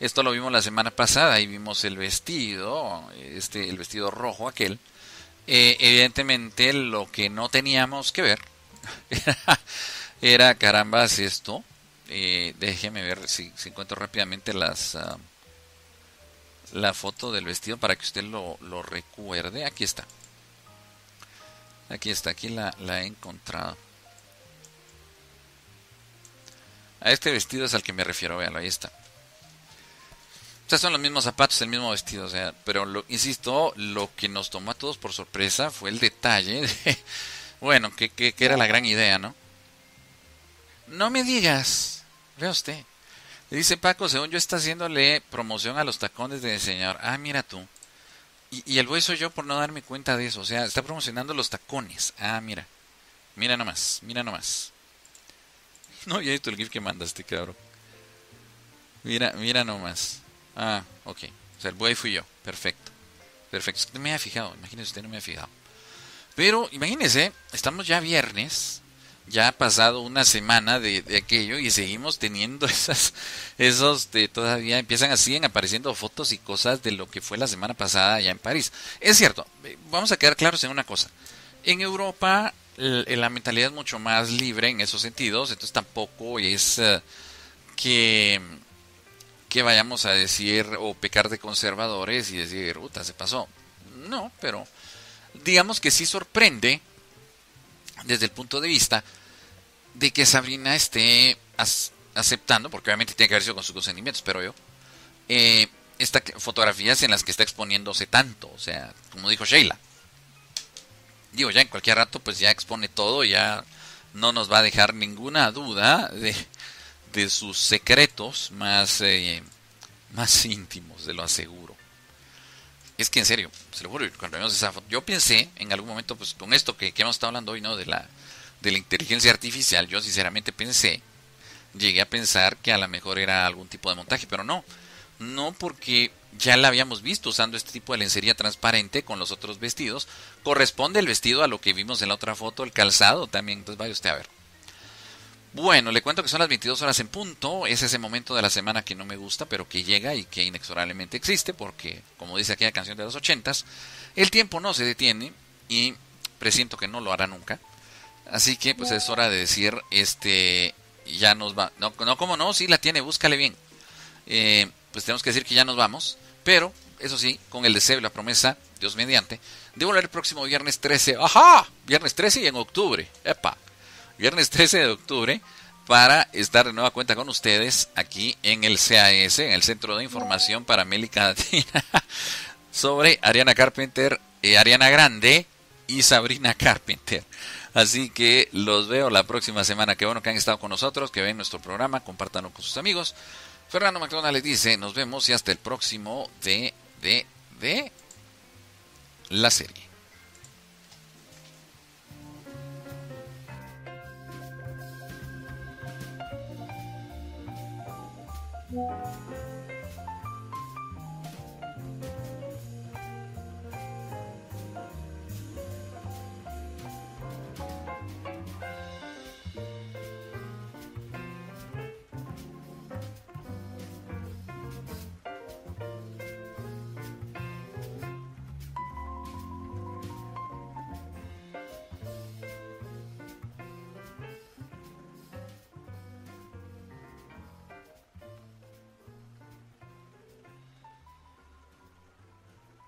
Esto lo vimos la semana pasada y vimos el vestido, este, el vestido rojo aquel. Eh, evidentemente lo que no teníamos que ver [LAUGHS] era, era carambas esto. Eh, déjeme ver si, encuentro rápidamente las ah, la foto del vestido para que usted lo, lo recuerde. Aquí está. Aquí está, aquí la, la he encontrado. A este vestido es al que me refiero, véanlo, ahí está. O sea, son los mismos zapatos, el mismo vestido, o sea, pero lo, insisto, lo que nos tomó a todos por sorpresa fue el detalle de, [LAUGHS] bueno, que, que, que era la gran idea, ¿no? No me digas, vea usted. Le dice Paco, según yo está haciéndole promoción a los tacones de diseñador. Ah, mira tú. Y, el güey soy yo por no darme cuenta de eso. O sea, está promocionando los tacones. Ah, mira. Mira nomás, mira nomás. [LAUGHS] No, ya visto el GIF que mandaste, cabrón. Mira, mira nomás. Ah, ok. O sea, el buey fui yo. Perfecto. Perfecto. No me había fijado. Imagínese usted, no me había fijado. Pero, imagínese, estamos ya viernes. Ya ha pasado una semana de, aquello y seguimos teniendo [LAUGHS] esas, esos, de, todavía empiezan así en apareciendo fotos y cosas de lo que fue la semana pasada allá en París. Es cierto, eh, vamos a quedar claros en una cosa. En Europa l- la mentalidad es mucho más libre en esos sentidos, entonces tampoco es eh, que, que vayamos a decir o pecar de conservadores y decir, puta, se pasó. No, pero digamos que sí sorprende desde el punto de vista de que Sabrina esté aceptando, porque obviamente tiene que haber sido con sus consentimientos, pero yo, eh, estas fotografías en las que está exponiéndose tanto, o sea, como dijo Sheila, digo, ya en cualquier rato pues ya expone todo, ya no nos va a dejar ninguna duda de, de sus secretos más, eh, más íntimos, de lo aseguro. Es que en serio, se lo juro, cuando vimos esa foto, yo pensé en algún momento, pues con esto que, que hemos estado hablando hoy, ¿no? De la, de la inteligencia artificial, yo sinceramente pensé, llegué a pensar que a lo mejor era algún tipo de montaje, pero no, no porque ya la habíamos visto usando este tipo de lencería transparente con los otros vestidos, corresponde el vestido a lo que vimos en la otra foto, el calzado también, entonces vaya usted a ver. Bueno, le cuento que son las 22 horas en punto. Es ese momento de la semana que no me gusta, pero que llega y que inexorablemente existe, porque, como dice aquella canción de los ochentas, el tiempo no se detiene y presiento que no lo hará nunca. Así que, pues es hora de decir, este, ya nos va. No, no como no, sí la tiene, búscale bien. Eh, pues tenemos que decir que ya nos vamos, pero, eso sí, con el deseo y la promesa, Dios mediante, de volver el próximo viernes 13. ¡Ajá! Viernes 13 y en octubre. ¡Epa! Viernes [LAUGHS] 13 de octubre para estar de nueva cuenta con ustedes aquí en el CAS, en el Centro de Información para América Latina, [LAUGHS] sobre Ariana Carpenter, eh, Ariana Grande y Sabrina [LAUGHS] Carpenter. Así que los veo la próxima semana. Qué bueno que han estado con nosotros, que ven nuestro programa, compártanlo con sus amigos. Fernando McDonald les dice, nos vemos y hasta el próximo de, de, de la serie.